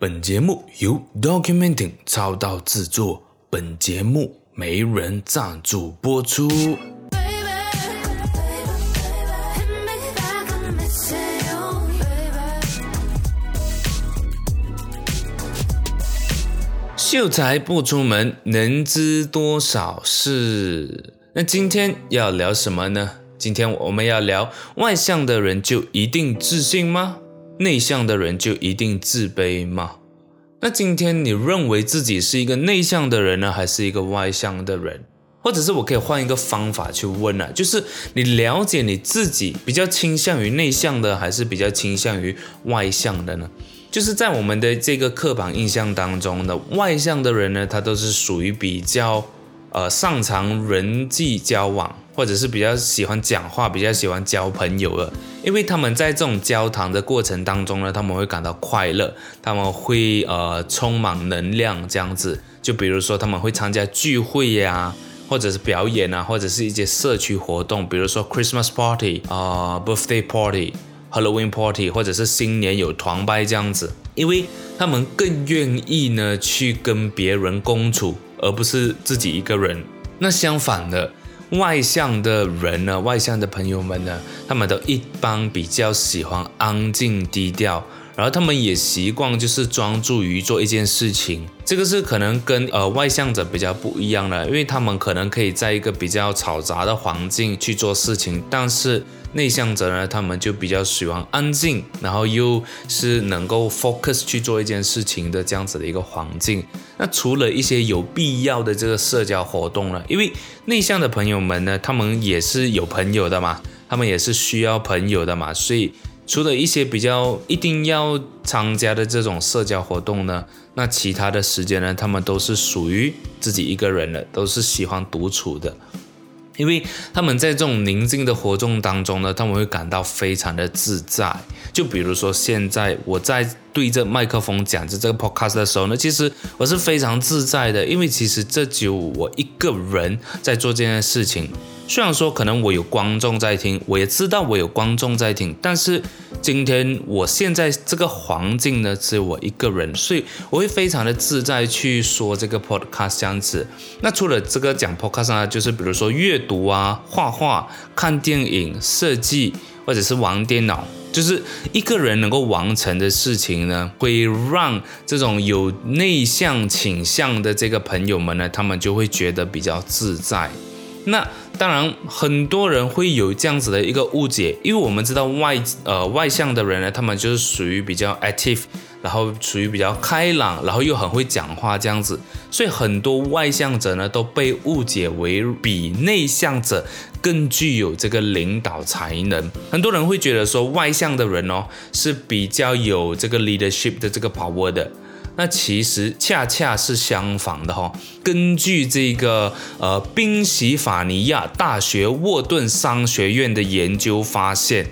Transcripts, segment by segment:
本节目由 Documenting 超导制作，本节目没人赞助播出。秀才不出门，能知多少事？那今天要聊什么呢？今天我们要聊外向的人就一定自信吗？内向的人就一定自卑吗？那今天你认为自己是一个内向的人呢，还是一个外向的人？或者是我可以换一个方法去问啊，就是你了解你自己比较倾向于内向的，还是比较倾向于外向的呢？就是在我们的这个刻板印象当中呢，外向的人呢，他都是属于比较呃擅长人际交往。或者是比较喜欢讲话，比较喜欢交朋友的，因为他们在这种交谈的过程当中呢，他们会感到快乐，他们会呃充满能量这样子。就比如说他们会参加聚会呀、或者是表演啊，或者是一些社区活动，比如说 Christmas party 啊、Birthday party、Halloween party，或者是新年有团拜这样子，因为他们更愿意呢去跟别人共处，而不是自己一个人。那相反的。外向的人呢，外向的朋友们呢，他们都一般比较喜欢安静低调，然后他们也习惯就是专注于做一件事情。这个是可能跟呃外向者比较不一样的，因为他们可能可以在一个比较嘈杂的环境去做事情，但是内向者呢，他们就比较喜欢安静，然后又是能够 focus 去做一件事情的这样子的一个环境。那除了一些有必要的这个社交活动呢，因为内向的朋友们呢，他们也是有朋友的嘛，他们也是需要朋友的嘛，所以除了一些比较一定要参加的这种社交活动呢，那其他的时间呢，他们都是属于自己一个人的，都是喜欢独处的。因为他们在这种宁静的活动当中呢，他们会感到非常的自在。就比如说现在我在对着麦克风讲着这个 podcast 的时候呢，其实我是非常自在的，因为其实这只有我一个人在做这件事情。虽然说可能我有观众在听，我也知道我有观众在听，但是今天我现在这个环境呢，只有我一个人，所以我会非常的自在去说这个 podcast 这样子。那除了这个讲 podcast 呢，就是比如说阅读啊、画画、看电影、设计，或者是玩电脑，就是一个人能够完成的事情呢，会让这种有内向倾向的这个朋友们呢，他们就会觉得比较自在。那当然，很多人会有这样子的一个误解，因为我们知道外呃外向的人呢，他们就是属于比较 active，然后属于比较开朗，然后又很会讲话这样子，所以很多外向者呢都被误解为比内向者更具有这个领导才能。很多人会觉得说外向的人哦是比较有这个 leadership 的这个 power 的。那其实恰恰是相反的哈。根据这个呃宾夕法尼亚大学沃顿商学院的研究发现，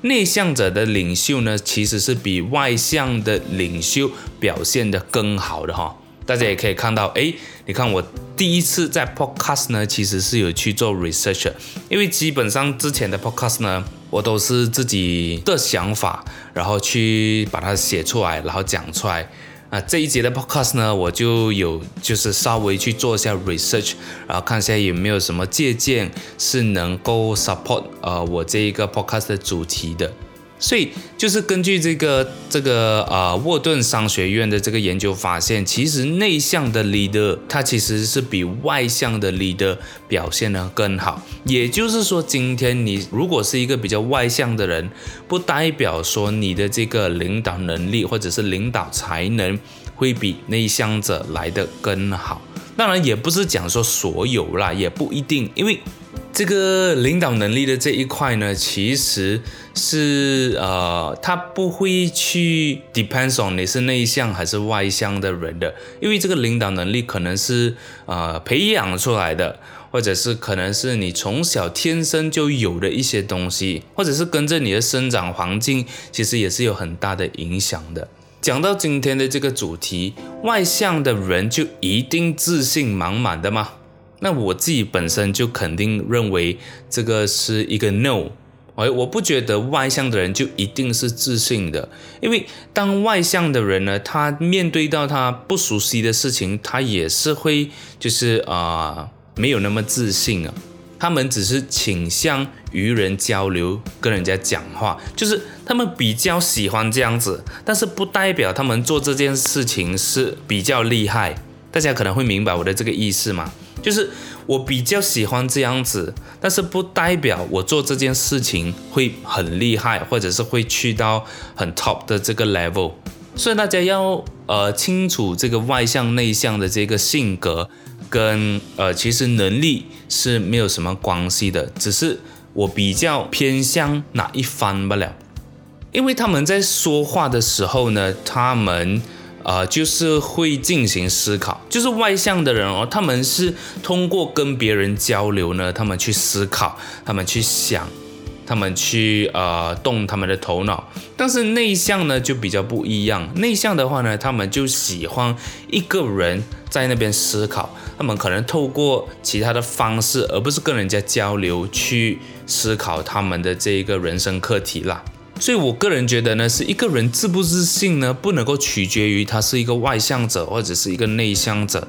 内向者的领袖呢，其实是比外向的领袖表现得更好的哈。大家也可以看到，诶，你看我第一次在 podcast 呢，其实是有去做 research，因为基本上之前的 podcast 呢，我都是自己的想法，然后去把它写出来，然后讲出来。啊，这一节的 podcast 呢，我就有就是稍微去做一下 research，然后看一下有没有什么借鉴是能够 support 呃我这一个 podcast 的主题的。所以就是根据这个这个呃沃顿商学院的这个研究发现，其实内向的 leader 他其实是比外向的 leader 表现得更好。也就是说，今天你如果是一个比较外向的人，不代表说你的这个领导能力或者是领导才能会比内向者来得更好。当然，也不是讲说所有啦，也不一定，因为。这个领导能力的这一块呢，其实是呃，他不会去 depends on 你是内向还是外向的人的，因为这个领导能力可能是呃培养出来的，或者是可能是你从小天生就有的一些东西，或者是跟着你的生长环境，其实也是有很大的影响的。讲到今天的这个主题，外向的人就一定自信满满的吗？那我自己本身就肯定认为这个是一个 no，哎，我不觉得外向的人就一定是自信的，因为当外向的人呢，他面对到他不熟悉的事情，他也是会就是啊、没有那么自信啊。他们只是倾向与人交流，跟人家讲话，就是他们比较喜欢这样子，但是不代表他们做这件事情是比较厉害。大家可能会明白我的这个意思吗？就是我比较喜欢这样子，但是不代表我做这件事情会很厉害，或者是会去到很 top 的这个 level。所以大家要呃清楚这个外向内向的这个性格。跟呃，其实能力是没有什么关系的，只是我比较偏向哪一方罢了。因为他们在说话的时候呢，他们呃就是会进行思考，就是外向的人哦，他们是通过跟别人交流呢，他们去思考，他们去想。他们去呃动他们的头脑，但是内向呢就比较不一样。内向的话呢，他们就喜欢一个人在那边思考，他们可能透过其他的方式，而不是跟人家交流去思考他们的这一个人生课题啦。所以我个人觉得呢，是一个人自不自信呢，不能够取决于他是一个外向者或者是一个内向者，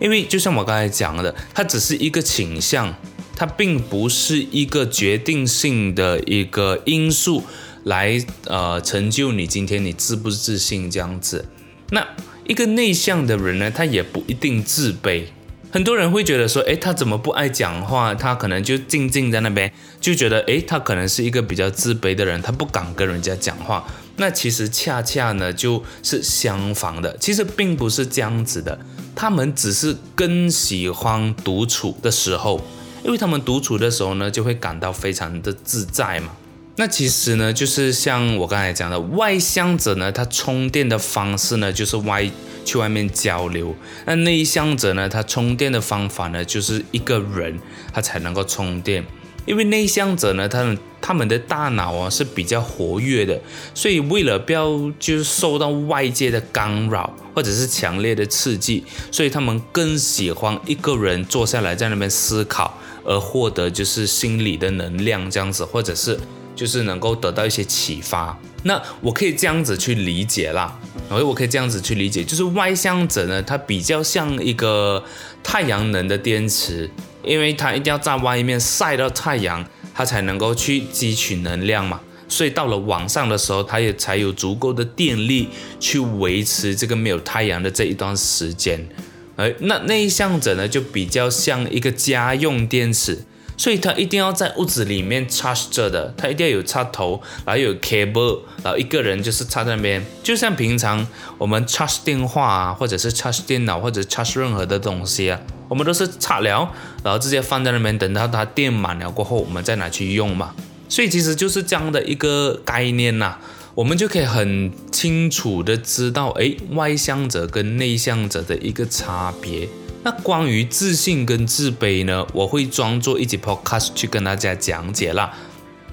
因为就像我刚才讲的，他只是一个倾向。它并不是一个决定性的一个因素来呃成就你今天你自不自信这样子。那一个内向的人呢，他也不一定自卑。很多人会觉得说，诶，他怎么不爱讲话？他可能就静静在那边，就觉得，诶，他可能是一个比较自卑的人，他不敢跟人家讲话。那其实恰恰呢，就是相反的。其实并不是这样子的，他们只是更喜欢独处的时候。因为他们独处的时候呢，就会感到非常的自在嘛。那其实呢，就是像我刚才讲的，外向者呢，他充电的方式呢，就是外去外面交流；那内向者呢，他充电的方法呢，就是一个人他才能够充电。因为内向者呢，他们他们的大脑啊是比较活跃的，所以为了不要就是受到外界的干扰或者是强烈的刺激，所以他们更喜欢一个人坐下来在那边思考。而获得就是心理的能量这样子，或者是就是能够得到一些启发。那我可以这样子去理解啦，所以我可以这样子去理解，就是外向者呢，他比较像一个太阳能的电池，因为他一定要在外面晒到太阳，他才能够去汲取能量嘛。所以到了晚上的时候，他也才有足够的电力去维持这个没有太阳的这一段时间。而那内向者呢，就比较像一个家用电池，所以他一定要在屋子里面 charge 着的，他一定要有插头，然后有 cable，然后一个人就是插在那边，就像平常我们 charge 电话啊，或者是 charge 电脑或者 charge 任何的东西啊，我们都是插了，然后直接放在那边，等到它电满了过后，我们再拿去用嘛。所以其实就是这样的一个概念呐。我们就可以很清楚的知道，哎，外向者跟内向者的一个差别。那关于自信跟自卑呢，我会装作一集 podcast 去跟大家讲解啦。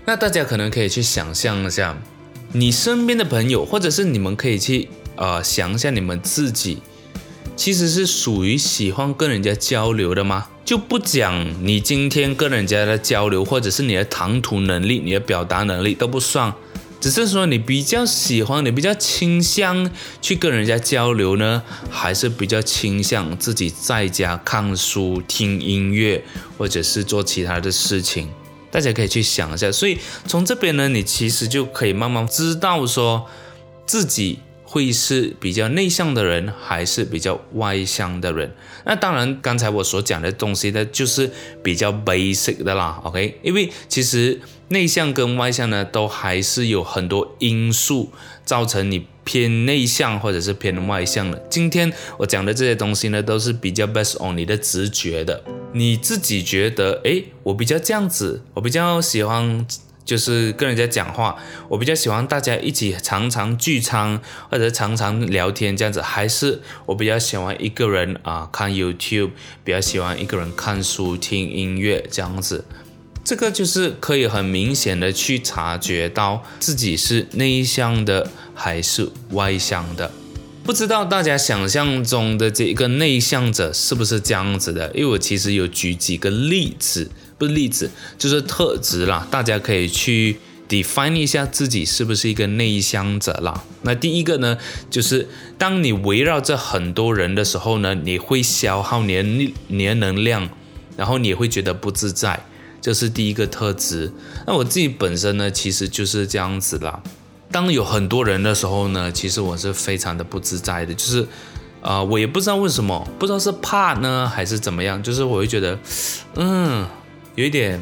那大家可能可以去想象一下，你身边的朋友，或者是你们可以去呃想一下你们自己，其实是属于喜欢跟人家交流的吗？就不讲你今天跟人家的交流，或者是你的谈吐能力、你的表达能力都不算。只是说你比较喜欢，你比较倾向去跟人家交流呢，还是比较倾向自己在家看书、听音乐，或者是做其他的事情？大家可以去想一下。所以从这边呢，你其实就可以慢慢知道说自己。会是比较内向的人，还是比较外向的人？那当然，刚才我所讲的东西呢，就是比较 basic 的啦。OK，因为其实内向跟外向呢，都还是有很多因素造成你偏内向或者是偏外向的。今天我讲的这些东西呢，都是比较 based on 你的直觉的，你自己觉得，诶，我比较这样子，我比较喜欢。就是跟人家讲话，我比较喜欢大家一起常常聚餐或者常常聊天这样子，还是我比较喜欢一个人啊看 YouTube，比较喜欢一个人看书听音乐这样子。这个就是可以很明显的去察觉到自己是内向的还是外向的。不知道大家想象中的这一个内向者是不是这样子的？因为我其实有举几个例子。不是例子，就是特质啦。大家可以去 define 一下自己是不是一个内向者啦。那第一个呢，就是当你围绕着很多人的时候呢，你会消耗你的你的能量，然后你也会觉得不自在，这是第一个特质。那我自己本身呢，其实就是这样子啦。当有很多人的时候呢，其实我是非常的不自在的，就是。啊、我也不知道为什么，不知道是怕呢还是怎么样，就是我会觉得，嗯，有一点，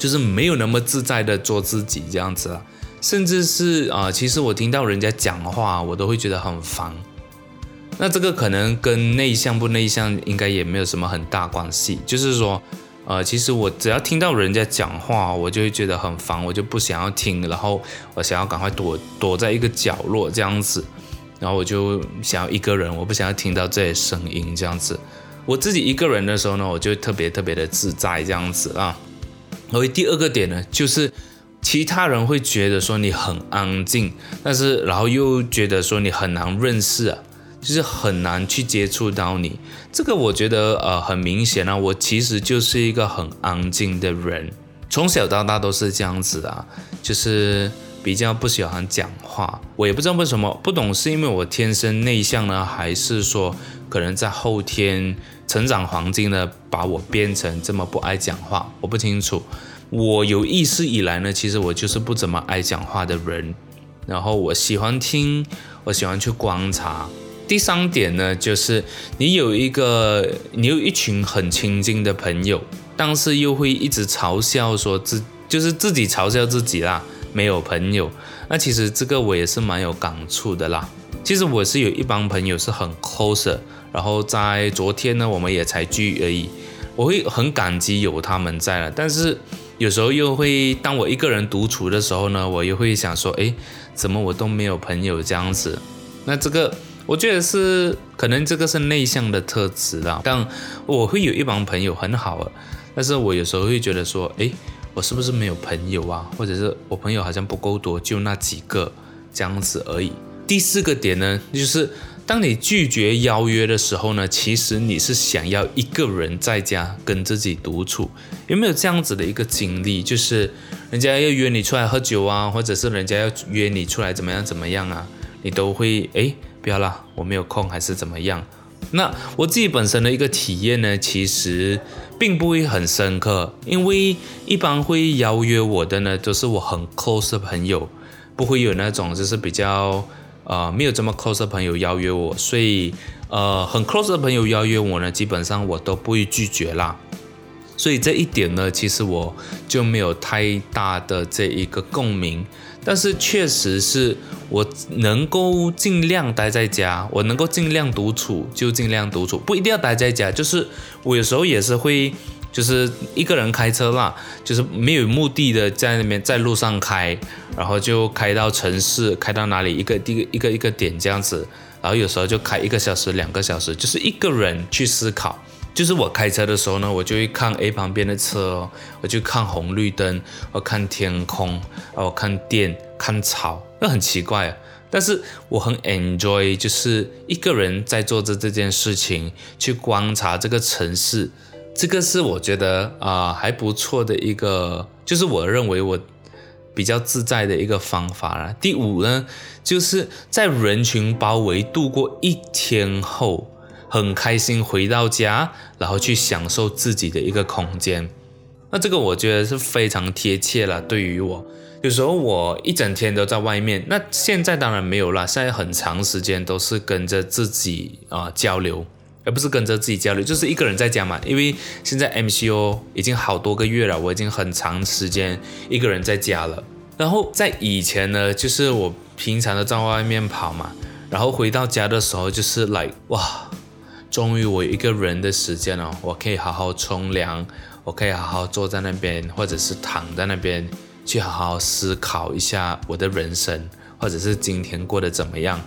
就是没有那么自在的做自己这样子了，甚至是啊、其实我听到人家讲话，我都会觉得很烦。那这个可能跟内向不内向应该也没有什么很大关系，就是说，呃，其实我只要听到人家讲话，我就会觉得很烦，我就不想要听，然后我想要赶快躲躲在一个角落这样子。然后我就想要一个人，我不想要听到这些声音，这样子。我自己一个人的时候呢，我就特别特别的自在，这样子啊。而第二个点呢，就是其他人会觉得说你很安静，但是然后又觉得说你很难认识啊，就是很难去接触到你。这个我觉得呃很明显啊，我其实就是一个很安静的人，从小到大都是这样子啊，就是。比较不喜欢讲话，我也不知道为什么，不懂是因为我天生内向呢，还是说可能在后天成长环境呢把我变成这么不爱讲话，我不清楚。我有意识以来呢，其实我就是不怎么爱讲话的人，然后我喜欢听，我喜欢去观察。第三点呢，就是你有一个，你有一群很亲近的朋友，但是又会一直嘲笑说自，就是自己嘲笑自己啦。没有朋友，那其实这个我也是蛮有感触的啦。其实我是有一帮朋友是很 close，然后在昨天呢，我们也才聚而已。我会很感激有他们在了，但是有时候又会当我一个人独处的时候呢，我又会想说，诶，怎么我都没有朋友这样子？那这个我觉得是可能这个是内向的特质啦。但我会有一帮朋友很好啊，但是我有时候会觉得说，诶。我是不是没有朋友啊？或者是我朋友好像不够多，就那几个这样子而已。第四个点呢，就是当你拒绝邀约的时候呢，其实你是想要一个人在家跟自己独处。有没有这样子的一个经历？就是人家要约你出来喝酒啊，或者是人家要约你出来怎么样怎么样啊，你都会诶，不要啦，我没有空，还是怎么样？那我自己本身的一个体验呢，其实并不会很深刻，因为一般会邀约我的呢，都是我很 close 的朋友，不会有那种就是比较呃没有这么 close 的朋友邀约我，所以呃很 close 的朋友邀约我呢，基本上我都不会拒绝啦。所以这一点呢，其实我就没有太大的这一个共鸣。但是确实是我能够尽量待在家，我能够尽量独处就尽量独处，不一定要待在家。就是我有时候也是会，就是一个人开车啦，就是没有目的的在那边在路上开，然后就开到城市，开到哪里一个一个一个一个点这样子，然后有时候就开一个小时两个小时，就是一个人去思考。就是我开车的时候呢，我就会看 A 旁边的车，我就看红绿灯，我看天空，我看电，看草，那很奇怪啊。但是我很 enjoy，就是一个人在做着这件事情，去观察这个城市，这个是我觉得啊、还不错的一个，就是我认为我比较自在的一个方法啦。第五呢，就是在人群包围度过一天后。很开心回到家，然后去享受自己的一个空间。那这个我觉得是非常贴切了。对于我，有时候我一整天都在外面，那现在当然没有了。现在很长时间都是跟着自己啊、交流，而不是跟着自己交流，就是一个人在家嘛。因为现在 MCO 已经好多个月了，我已经很长时间一个人在家了。然后在以前呢，就是我平常都在外面跑嘛，然后回到家的时候就是来、like, 哇。终于我有一个人的时间了，我可以好好冲凉，我可以好好坐在那边，或者是躺在那边，去好好思考一下我的人生，或者是今天过得怎么样，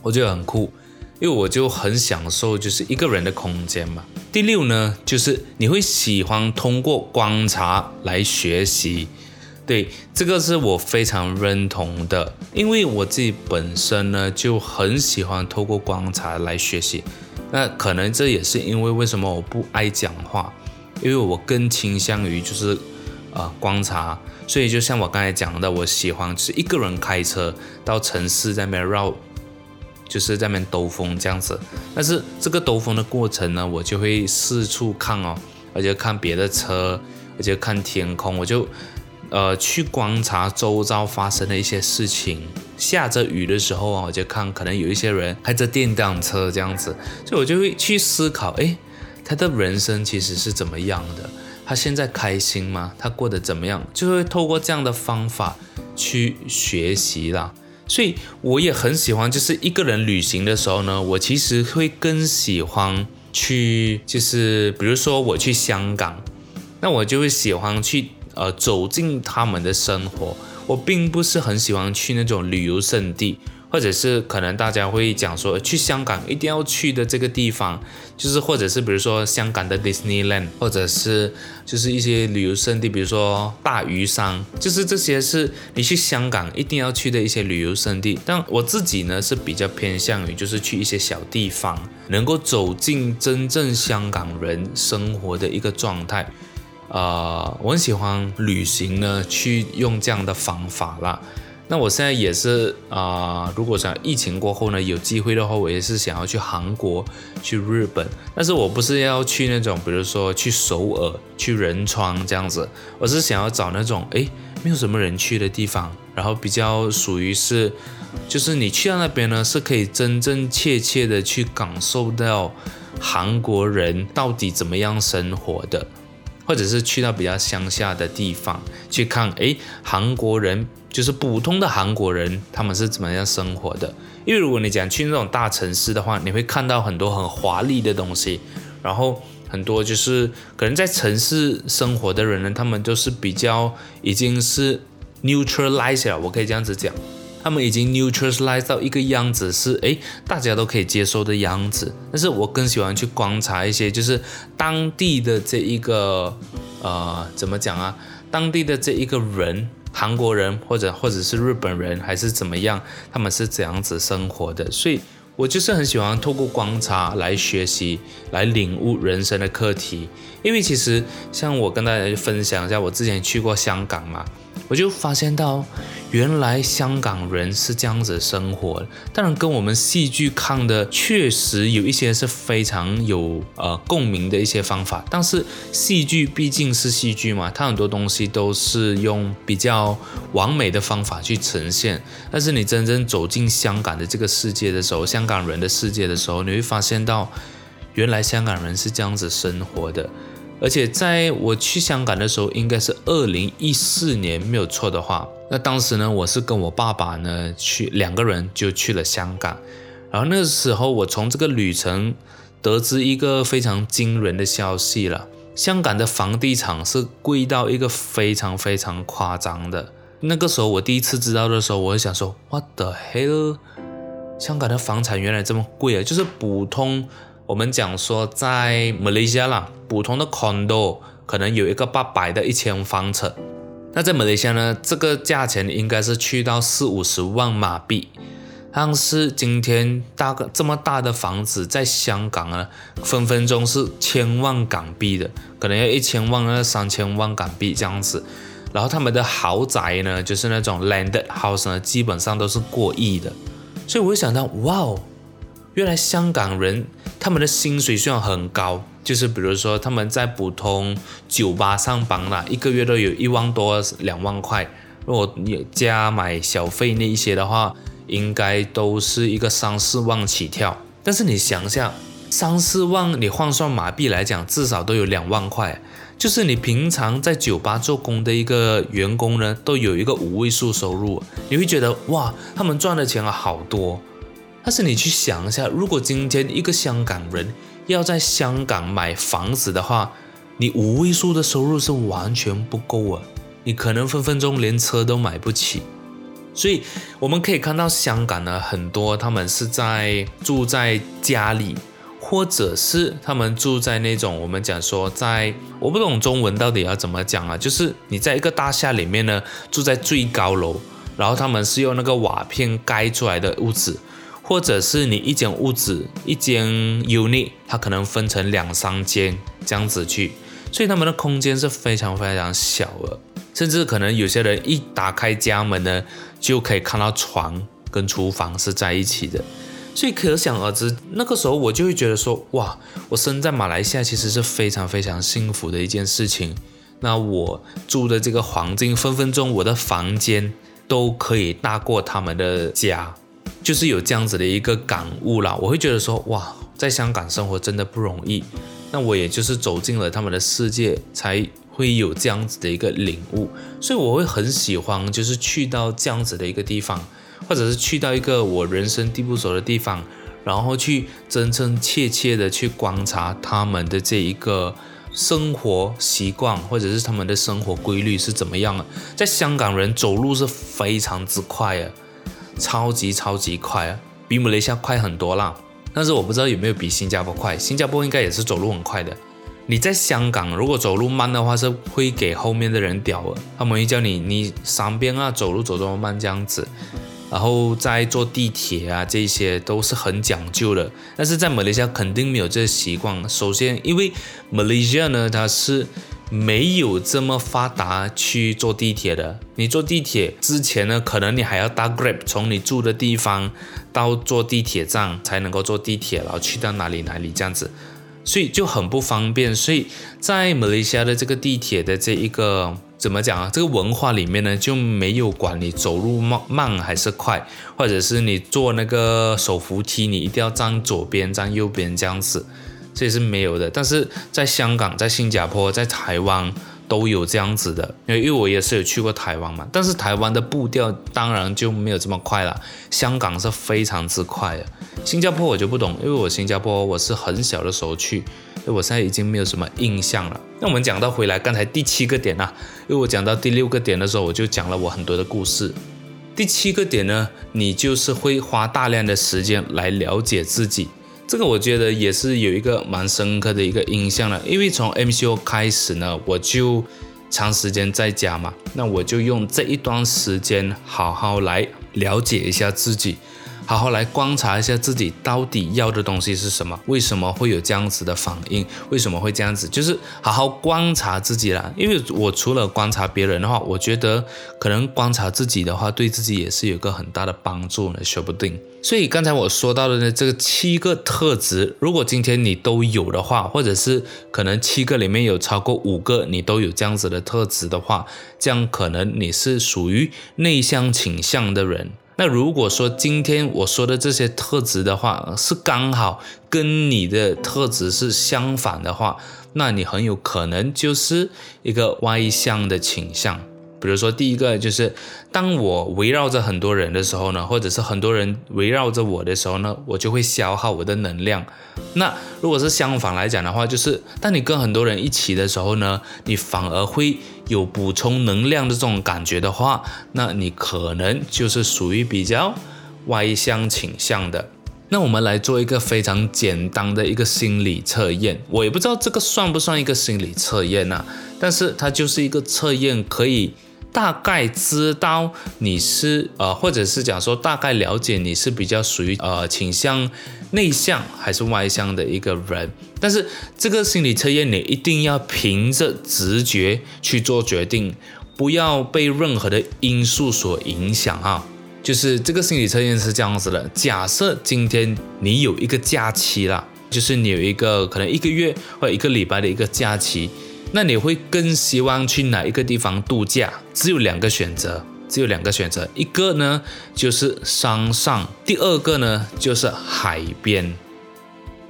我觉得很酷，因为我就很享受就是一个人的空间嘛。第六呢，就是你会喜欢通过观察来学习，对，这个是我非常认同的，因为我自己本身呢就很喜欢透过观察来学习。那可能这也是因为为什么我不爱讲话，因为我更倾向于就是呃观察，所以就像我刚才讲的，我喜欢是一个人开车到城市在那边绕，就是在那边兜风这样子。但是这个兜风的过程呢，我就会四处看哦，而且看别的车，而且看天空，我就呃去观察周遭发生的一些事情。下着雨的时候啊，我就看可能有一些人开着电单车这样子，所以我就会去思考，诶。他的人生其实是怎么样的？他现在开心吗？他过得怎么样？就会透过这样的方法去学习啦。所以我也很喜欢，就是一个人旅行的时候呢，我其实会更喜欢去，就是比如说我去香港，那我就会喜欢去呃走进他们的生活。我并不是很喜欢去那种旅游胜地。或者是可能大家会讲说，去香港一定要去的这个地方，就是或者是比如说香港的 Disneyland，或者是就是一些旅游胜地，比如说大屿山，就是这些是你去香港一定要去的一些旅游胜地。但我自己呢是比较偏向于就是去一些小地方，能够走进真正香港人生活的一个状态。啊、呃，我很喜欢旅行呢，去用这样的方法啦。那我现在也是啊、如果想疫情过后呢，有机会的话，我也是想要去韩国、去日本，但是我不是要去那种，比如说去首尔、去仁川这样子，我是想要找那种诶，没有什么人去的地方，然后比较属于是，就是你去到那边呢，是可以真真切切的去感受到韩国人到底怎么样生活的。或者是去到比较乡下的地方去看，诶，韩国人就是普通的韩国人，他们是怎么样生活的？因为如果你讲去那种大城市的话，你会看到很多很华丽的东西，然后很多就是可能在城市生活的人呢，他们都是比较已经是 neutralized 了，我可以这样子讲。他们已经 neutralize 到一个样子是诶，大家都可以接受的样子。但是我更喜欢去观察一些，就是当地的这一个呃，怎么讲啊？当地的这一个人，韩国人或者或者是日本人还是怎么样，他们是怎样子生活的？所以我就是很喜欢透过观察来学习，来领悟人生的课题。因为其实像我跟大家分享一下，我之前去过香港嘛。我就发现到，原来香港人是这样子生活，当然跟我们戏剧看的确实有一些是非常有呃共鸣的一些方法，但是戏剧毕竟是戏剧嘛，它很多东西都是用比较完美的方法去呈现。但是你真正走进香港的这个世界的时候，香港人的世界的时候，你会发现到，原来香港人是这样子生活的。而且在我去香港的时候，应该是二零一四年，没有错的话。那当时呢，我是跟我爸爸呢去，两个人就去了香港。然后那时候，我从这个旅程得知一个非常惊人的消息了：香港的房地产是贵到一个非常非常夸张的。那个时候我第一次知道的时候，我就想说：What the hell？香港的房产原来这么贵啊！就是普通。我们讲说，在马来西亚啦，普通的 condo 可能有一个八百的一千方尺，那在马来西亚呢，这个价钱应该是去到四五十万马币。但是今天大个这么大的房子，在香港呢，分分钟是千万港币的，可能要一千万到三千万港币这样子。然后他们的豪宅呢，就是那种 landed house 呢，基本上都是过亿的。所以我想到，哇哦，原来香港人。他们的薪水虽然很高，就是比如说他们在普通酒吧上班啦，一个月都有一万多两万块。如果你加买小费那一些的话，应该都是一个三四万起跳。但是你想一下，三四万你换算马币来讲，至少都有两万块。就是你平常在酒吧做工的一个员工呢，都有一个五位数收入，你会觉得哇，他们赚的钱啊好多。但是你去想一下，如果今天一个香港人要在香港买房子的话，你五位数的收入是完全不够啊！你可能分分钟连车都买不起。所以我们可以看到，香港呢，很多他们是在住在家里，或者是他们住在那种我们讲说在，我不懂中文到底要怎么讲啊，就是你在一个大厦里面呢，住在最高楼，然后他们是用那个瓦片盖出来的屋子。或者是你一间屋子，一间 unit，它可能分成两三间这样子去，所以他们的空间是非常非常小的，甚至可能有些人一打开家门呢，就可以看到床跟厨房是在一起的。所以可想而知，那个时候我就会觉得说，哇，我生在马来西亚其实是非常非常幸福的一件事情。那我住的这个环境，分分钟我的房间都可以大过他们的家，就是有这样子的一个感悟啦。我会觉得说，哇，在香港生活真的不容易。那我也就是走进了他们的世界，才会有这样子的一个领悟。所以我会很喜欢，就是去到这样子的一个地方。或者是去到一个我人生地不熟的地方，然后去真真切切的去观察他们的这一个生活习惯，或者是他们的生活规律是怎么样的。在香港人走路是非常之快啊，超级超级快啊，比马来西亚快很多啦。但是我不知道有没有比新加坡快，新加坡应该也是走路很快的。你在香港如果走路慢的话，是会给后面的人屌的，他们会叫你你三边啊走路走这么慢这样子。然后在坐地铁啊，这些都是很讲究的。但是在马来西亚肯定没有这个习惯。首先，因为马来西亚呢，它是没有这么发达去坐地铁的。你坐地铁之前呢，可能你还要搭 Grab 从你住的地方到坐地铁站才能够坐地铁，然后去到哪里哪里这样子，所以就很不方便。所以在马来西亚的这个地铁的这一个。怎么讲啊？这个文化里面呢，就没有管你走路慢慢还是快，或者是你坐那个手扶梯，你一定要站左边、站右边这样子，这也是没有的。但是在香港、在新加坡、在台湾都有这样子的，因为因为我也是有去过台湾嘛。但是台湾的步调当然就没有这么快了，香港是非常之快的。新加坡我就不懂，因为我新加坡我是很小的时候去。我现在已经没有什么印象了。那我们讲到回来，刚才第七个点啊，因为我讲到第六个点的时候，我就讲了我很多的故事。第七个点呢，你就是会花大量的时间来了解自己。这个我觉得也是有一个蛮深刻的一个印象了。因为从 MCO 开始呢，我就长时间在家嘛，那我就用这一段时间好好来了解一下自己。好好来观察一下自己到底要的东西是什么，为什么会有这样子的反应，为什么会这样子，就是好好观察自己啦。因为我除了观察别人的话，我觉得可能观察自己的话，对自己也是有个很大的帮助呢，说不定。所以刚才我说到的呢，这个七个特质，如果今天你都有的话，或者是可能七个里面有超过五个你都有这样子的特质的话，这样可能你是属于内向倾向的人。那如果说今天我说的这些特质的话，是刚好跟你的特质是相反的话，那你很有可能就是一个外向的倾向。比如说，第一个就是，当我围绕着很多人的时候呢，或者是很多人围绕着我的时候呢，我就会消耗我的能量。那如果是相反来讲的话，就是当你跟很多人一起的时候呢，你反而会有补充能量的这种感觉的话，那你可能就是属于比较外向倾向的。那我们来做一个非常简单的一个心理测验，我也不知道这个算不算一个心理测验呢？但是它就是一个测验，可以。大概知道你是呃，或者是讲说大概了解你是比较属于呃倾向内向还是外向的一个人，但是这个心理测验你一定要凭着直觉去做决定，不要被任何的因素所影响哈。就是这个心理测验是这样子的：假设今天你有一个假期啦，就是你有一个可能一个月或一个礼拜的一个假期。那你会更希望去哪一个地方度假？只有两个选择，只有两个选择，一个呢就是山上，第二个呢就是海边。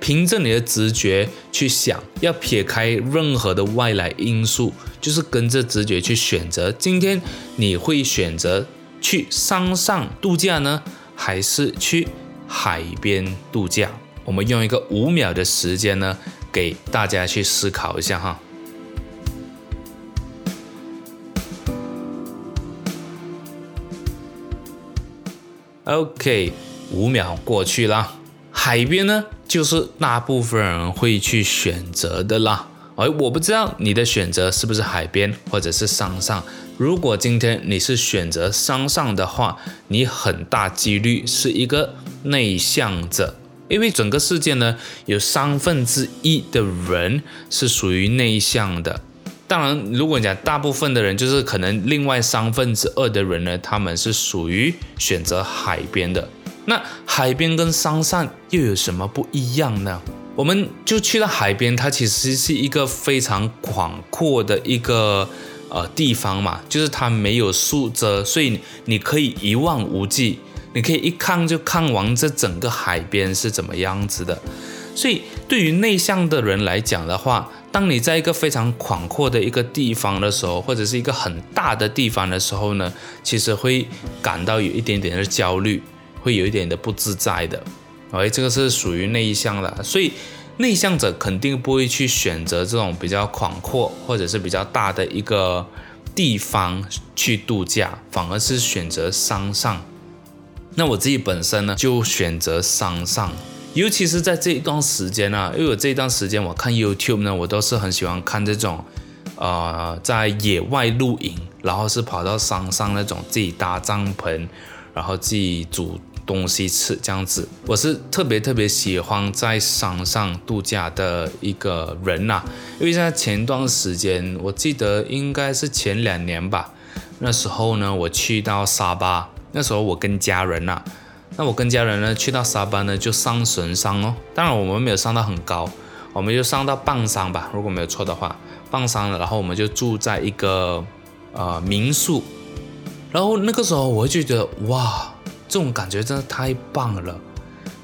凭着你的直觉去想，要撇开任何的外来因素，就是跟着直觉去选择。今天你会选择去山上度假呢，还是去海边度假？我们用一个五秒的时间呢，给大家去思考一下哈。OK，五秒过去了，海边呢，就是大部分人会去选择的啦。哎，我不知道你的选择是不是海边或者是山上。如果今天你是选择山上的话，你很大几率是一个内向者。因为整个世界呢，有三分之一的人是属于内向的。当然，如果你讲大部分的人，就是可能另外三分之二的人呢，他们是属于选择海边的。那海边跟山上又有什么不一样呢？我们就去到海边，它其实是一个非常广阔的一个呃地方嘛，就是它没有树遮，所以你可以一望无际，你可以一看就看完这整个海边是怎么样子的。所以对于内向的人来讲的话，当你在一个非常广阔的一个地方的时候，或者是一个很大的地方的时候呢，其实会感到有一点点的焦虑，会有一点的不自在的。哎，这个是属于内向的，所以内向者肯定不会去选择这种比较广阔或者是比较大的一个地方去度假，反而是选择山上。那我自己本身呢，就选择山上。尤其是在这一段时间啊，因为我这一段时间我看 YouTube 呢，我都是很喜欢看这种，呃，在野外露营，然后是跑到山上那种自己搭帐篷，然后自己煮东西吃这样子。我是特别特别喜欢在山上度假的一个人呐，因为在前段时间，我记得应该是前两年吧，那时候呢，我去到沙巴，那时候我跟家人呐。那我跟家人呢，去到沙巴呢，就上神山哦。当然我们没有上到很高，我们就上到半山吧，如果没有错的话，半山了。然后我们就住在一个呃民宿。然后那个时候我就觉得哇，这种感觉真的太棒了。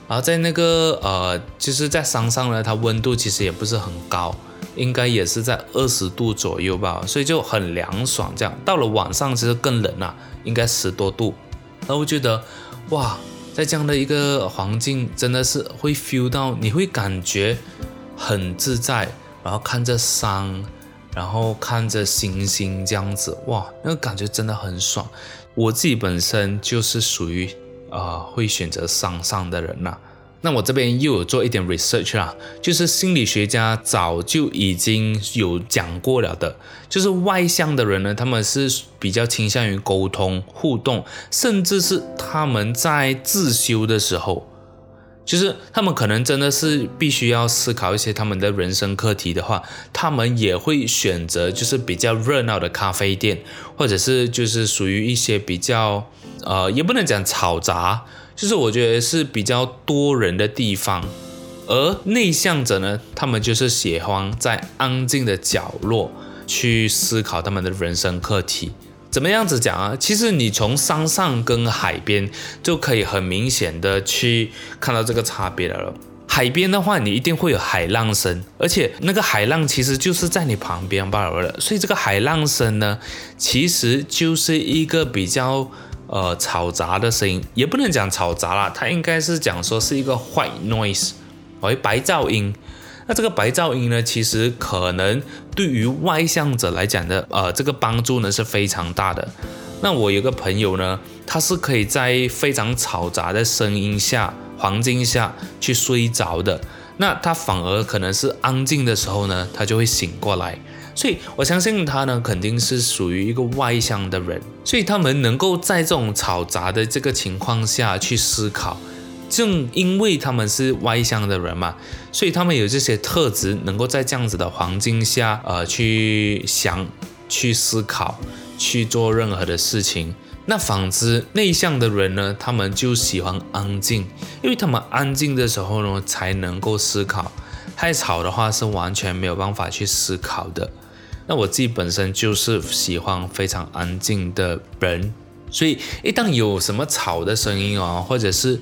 然后在那个呃，就是在山上呢，它温度其实也不是很高，应该也是在二十度左右吧，所以就很凉爽。这样到了晚上其实更冷了，应该十多度。然后我觉得哇。在这样的一个环境，真的是会 feel 到，你会感觉很自在，然后看着山，然后看着星星这样子，哇，那个感觉真的很爽。我自己本身就是属于啊、呃、会选择山上的人呐、那我这边又有做一点 research 啦，就是心理学家早就已经有讲过了的，就是外向的人呢，他们是比较倾向于沟通互动，甚至是他们在自修的时候，就是他们可能真的是必须要思考一些他们的人生课题的话，他们也会选择就是比较热闹的咖啡店，或者是就是属于一些比较呃，也不能讲吵杂。就是我觉得是比较多人的地方，而内向者呢，他们就是喜欢在安静的角落去思考他们的人生课题。怎么样子讲啊？其实你从山上跟海边就可以很明显的去看到这个差别了。海边的话，你一定会有海浪声，而且那个海浪其实就是在你旁边罢了。所以这个海浪声呢，其实就是一个比较。呃，吵杂的声音也不能讲吵杂啦，它应该是讲说是一个 white noise，为白噪音。那这个白噪音呢，其实可能对于外向者来讲的，呃，这个帮助呢是非常大的。那我有个朋友呢，他是可以在非常嘈杂的声音下、环境下去睡着的。那他反而可能是安静的时候呢，他就会醒过来。所以我相信他呢，肯定是属于一个外向的人，所以他们能够在这种嘈杂的这个情况下去思考，正因为他们是外向的人嘛，所以他们有这些特质，能够在这样子的环境下，呃，去想、去思考、去做任何的事情。那反之，内向的人呢，他们就喜欢安静，因为他们安静的时候呢，才能够思考，太吵的话是完全没有办法去思考的。那我自己本身就是喜欢非常安静的人，所以一旦有什么吵的声音哦，或者是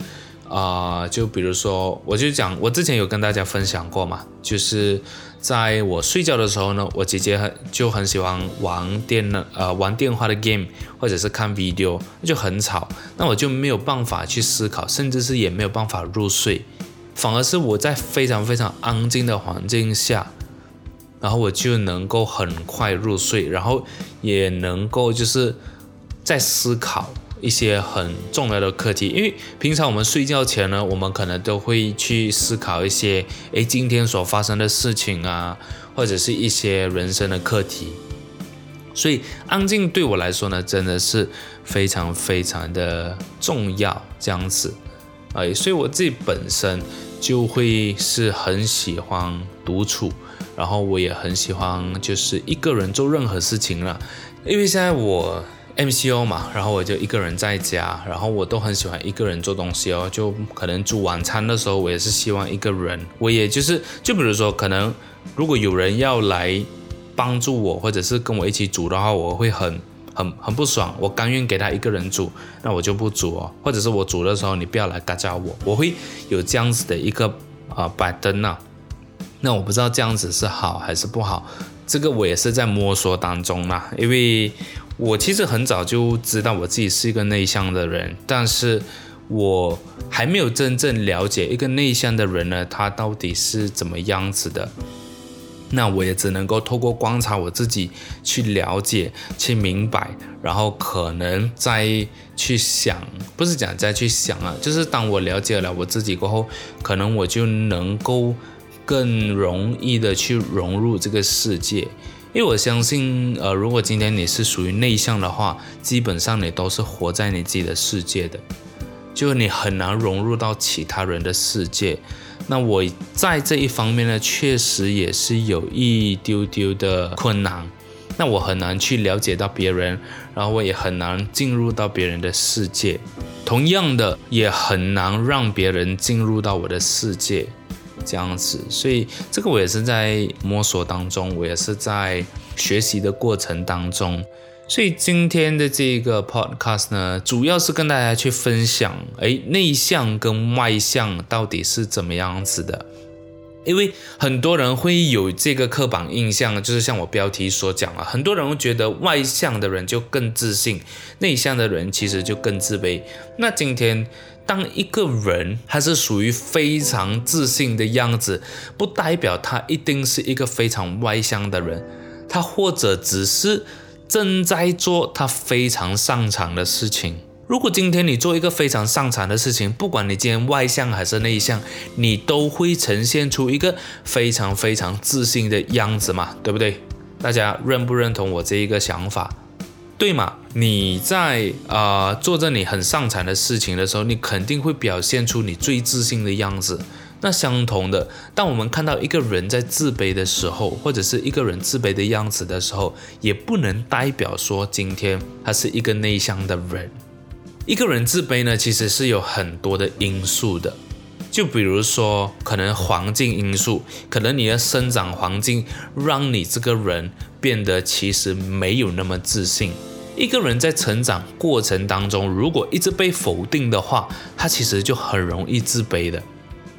啊、就比如说，我就讲，我之前有跟大家分享过嘛，就是在我睡觉的时候呢，我姐姐很就很喜欢玩电脑，呃，玩电话的 game，或者是看 video，就很吵，那我就没有办法去思考，甚至是也没有办法入睡，反而是我在非常非常安静的环境下。然后我就能够很快入睡，然后也能够就是在思考一些很重要的课题。因为平常我们睡觉前呢，我们可能都会去思考一些，诶，今天所发生的事情啊，或者是一些人生的课题。所以安静对我来说呢，真的是非常非常的重要，这样子。哎，所以我自己本身。就会是很喜欢独处，然后我也很喜欢就是一个人做任何事情了，因为现在我。MCO 嘛，然后我就一个人在家，然后我都很喜欢一个人做东西哦，就可能煮晚餐的时候，我也是希望一个人，我也就是，就比如说，可能如果有人要来帮助我，或者是跟我一起煮的话，我会很很很不爽，我甘愿给他一个人煮，那我就不煮哦，或者是我煮的时候，你不要来嘎叫我，我会有这样子的一个啊摆灯呐，那我不知道这样子是好还是不好，这个我也是在摸索当中啦，因为。我其实很早就知道我自己是一个内向的人，但是我还没有真正了解一个内向的人呢，他到底是怎么样子的。那我也只能够透过观察我自己去了解、去明白，然后可能再去想，不是讲再去想啊，就是当我了解了我自己过后，可能我就能够更容易的去融入这个世界。因为我相信，呃，如果今天你是属于内向的话，基本上你都是活在你自己的世界的，就你很难融入到其他人的世界。那我在这一方面呢，确实也是有一丢丢的困难。那我很难去了解到别人，然后我也很难进入到别人的世界。同样的，也很难让别人进入到我的世界。这样子，所以这个我也是在摸索当中，我也是在学习的过程当中。所以今天的这个 podcast 呢，主要是跟大家去分享，诶，内向跟外向到底是怎么样子的？因为很多人会有这个刻板印象，就是像我标题所讲了，很多人会觉得外向的人就更自信，内向的人其实就更自卑。那今天。当一个人他是属于非常自信的样子，不代表他一定是一个非常外向的人，他或者只是正在做他非常擅长的事情。如果今天你做一个非常擅长的事情，不管你今天外向还是内向，你都会呈现出一个非常非常自信的样子嘛，对不对？大家认不认同我这一个想法？对嘛？你在啊、做着你很擅长的事情的时候，你肯定会表现出你最自信的样子。那相同的，当我们看到一个人在自卑的时候，或者是一个人自卑的样子的时候，也不能代表说今天他是一个内向的人。一个人自卑呢，其实是有很多的因素的。就比如说，可能环境因素，可能你的生长环境让你这个人变得其实没有那么自信。一个人在成长过程当中，如果一直被否定的话，他其实就很容易自卑的，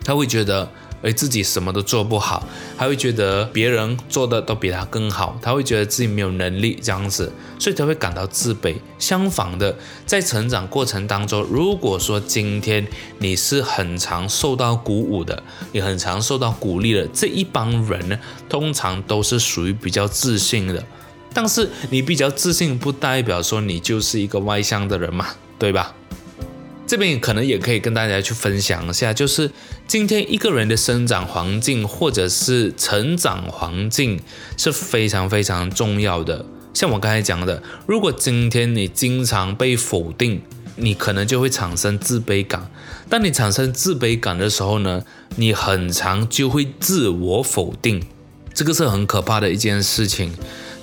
他会觉得。而自己什么都做不好，他会觉得别人做的都比他更好，他会觉得自己没有能力这样子，所以他会感到自卑。相反的，在成长过程当中，如果说今天你是很常受到鼓舞的，你很常受到鼓励的，这一帮人呢，通常都是属于比较自信的。但是你比较自信，不代表说你就是一个外向的人嘛，对吧？这边可能也可以跟大家去分享一下，就是今天一个人的生长环境或者是成长环境是非常非常重要的。像我刚才讲的，如果今天你经常被否定，你可能就会产生自卑感。当你产生自卑感的时候呢，你很常就会自我否定，这个是很可怕的一件事情。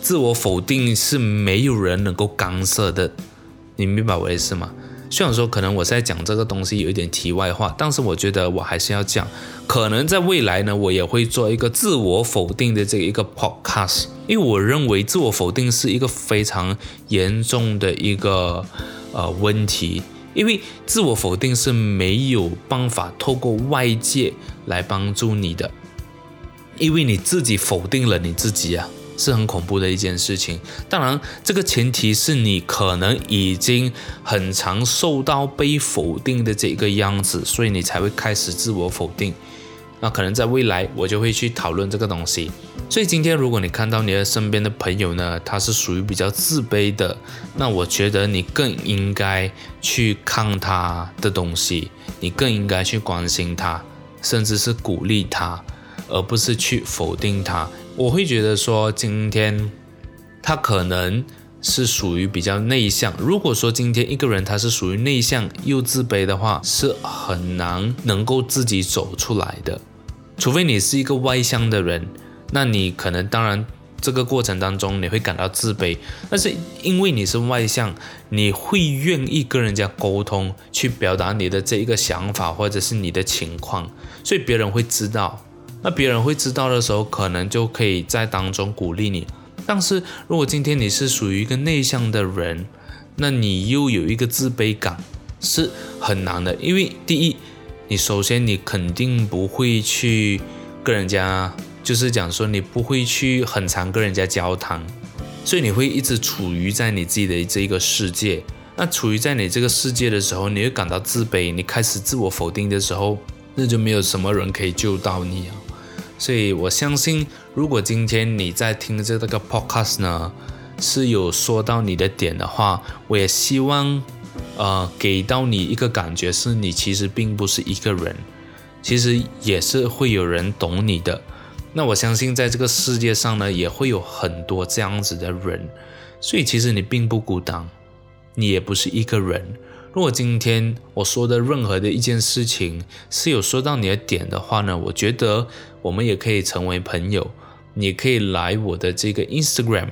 自我否定是没有人能够干涉的，你明白我的意思吗？虽然说可能我在讲这个东西有一点题外话，但是我觉得我还是要讲。可能在未来呢，我也会做一个自我否定的这一个 podcast，因为我认为自我否定是一个非常严重的一个呃问题，因为自我否定是没有办法透过外界来帮助你的，因为你自己否定了你自己啊。是很恐怖的一件事情。当然，这个前提是你可能已经很常受到被否定的这个样子，所以你才会开始自我否定。那可能在未来，我就会去讨论这个东西。所以今天，如果你看到你的身边的朋友呢，他是属于比较自卑的，那我觉得你更应该去看他的东西，你更应该去关心他，甚至是鼓励他，而不是去否定他。我会觉得说，今天他可能是属于比较内向。如果说今天一个人他是属于内向又自卑的话，是很难能够自己走出来的。除非你是一个外向的人，那你可能当然这个过程当中你会感到自卑，但是因为你是外向，你会愿意跟人家沟通，去表达你的这一个想法或者是你的情况，所以别人会知道。那别人会知道的时候，可能就可以在当中鼓励你。但是如果今天你是属于一个内向的人，那你又有一个自卑感，是很难的。因为第一，你首先你肯定不会去跟人家，就是讲说你不会去很常跟人家交谈，所以你会一直处于在你自己的这个世界。那处于在你这个世界的时候，你会感到自卑，你开始自我否定的时候，那就没有什么人可以救到你啊。所以我相信，如果今天你在听这个 podcast 呢，是有说到你的点的话，我也希望，呃，给到你一个感觉，是你其实并不是一个人，其实也是会有人懂你的。那我相信，在这个世界上呢，也会有很多这样子的人，所以其实你并不孤单，你也不是一个人。如果今天我说的任何的一件事情是有说到你的点的话呢，我觉得我们也可以成为朋友。你可以来我的这个 Instagram，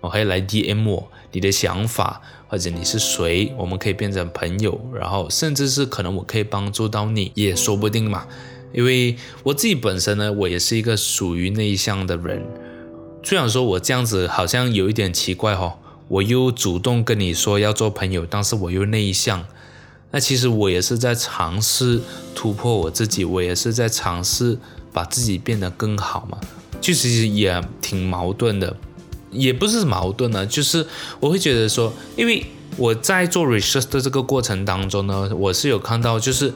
我可以来 DM 我你的想法，或者你是谁，我们可以变成朋友，然后甚至是可能我可以帮助到你，也说不定嘛。因为我自己本身呢，我也是一个属于内向的人。虽然说我这样子好像有一点奇怪哦。我又主动跟你说要做朋友，但是我又内向，那其实我也是在尝试突破我自己，我也是在尝试把自己变得更好嘛，就其实也挺矛盾的，也不是矛盾呢，就是我会觉得说，因为我在做 research 的这个过程当中呢，我是有看到，就是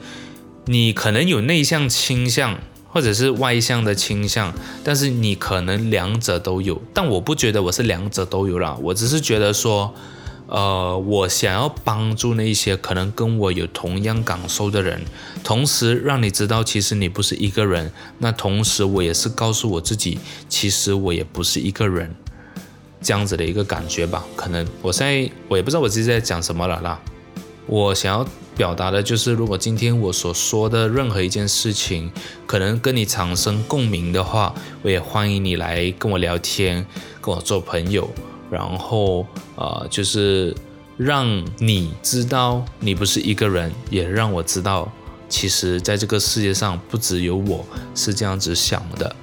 你可能有内向倾向。或者是外向的倾向，但是你可能两者都有，但我不觉得我是两者都有啦，我只是觉得说，呃，我想要帮助那一些可能跟我有同样感受的人，同时让你知道其实你不是一个人，那同时我也是告诉我自己，其实我也不是一个人，这样子的一个感觉吧，可能我现在我也不知道我自己在讲什么了啦，我想要。表达的就是，如果今天我所说的任何一件事情，可能跟你产生共鸣的话，我也欢迎你来跟我聊天，跟我做朋友，然后呃，就是让你知道你不是一个人，也让我知道，其实在这个世界上不只有我是这样子想的。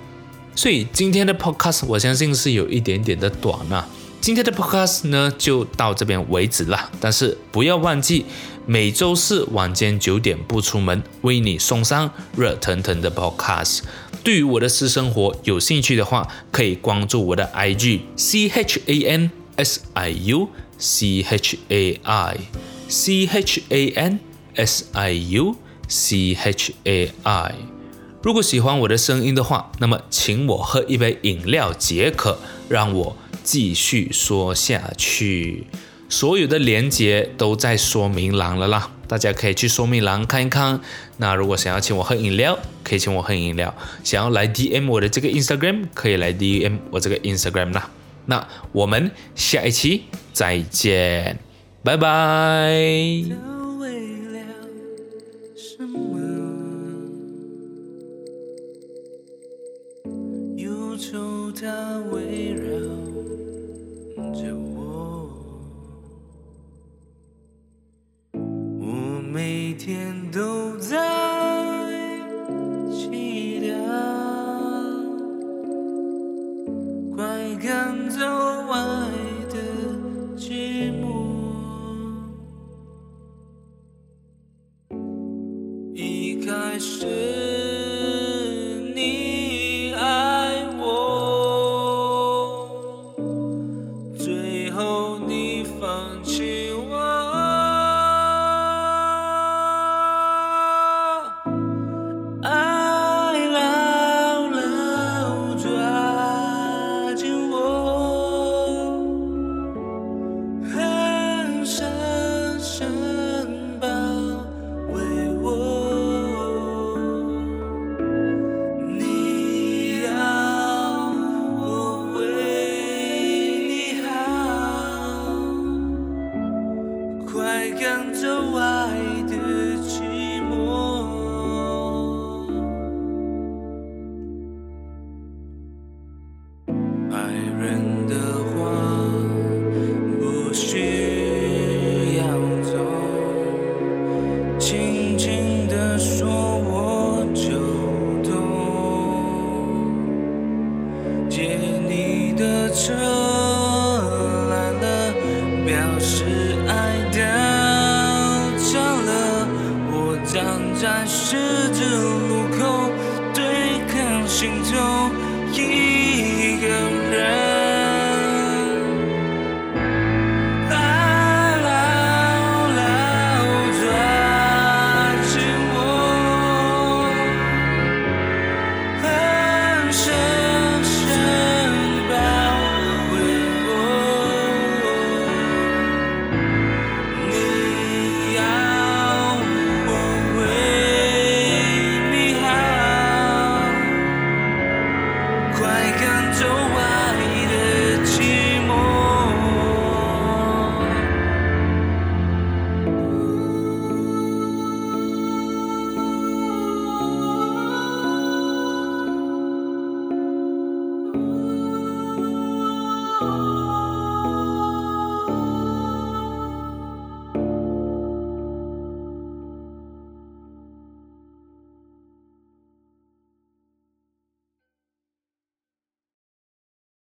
所以今天的 podcast 我相信是有一点点的短啊。今天的 podcast 呢就到这边为止了，但是不要忘记。每周四晚间九点不出门，为你送上热腾腾的 Podcast。对于我的私生活有兴趣的话，可以关注我的 IG C H A N S I U C H A I C H A N S I U C H A I。如果喜欢我的声音的话，那么请我喝一杯饮料解渴，让我继续说下去。所有的连接都在说明栏了啦，大家可以去说明栏看一看。那如果想要请我喝饮料，可以请我喝饮料；想要来 DM 我的这个 Instagram，可以来 DM 我这个 Instagram 啦。那我们下一期再见，拜拜。天都在。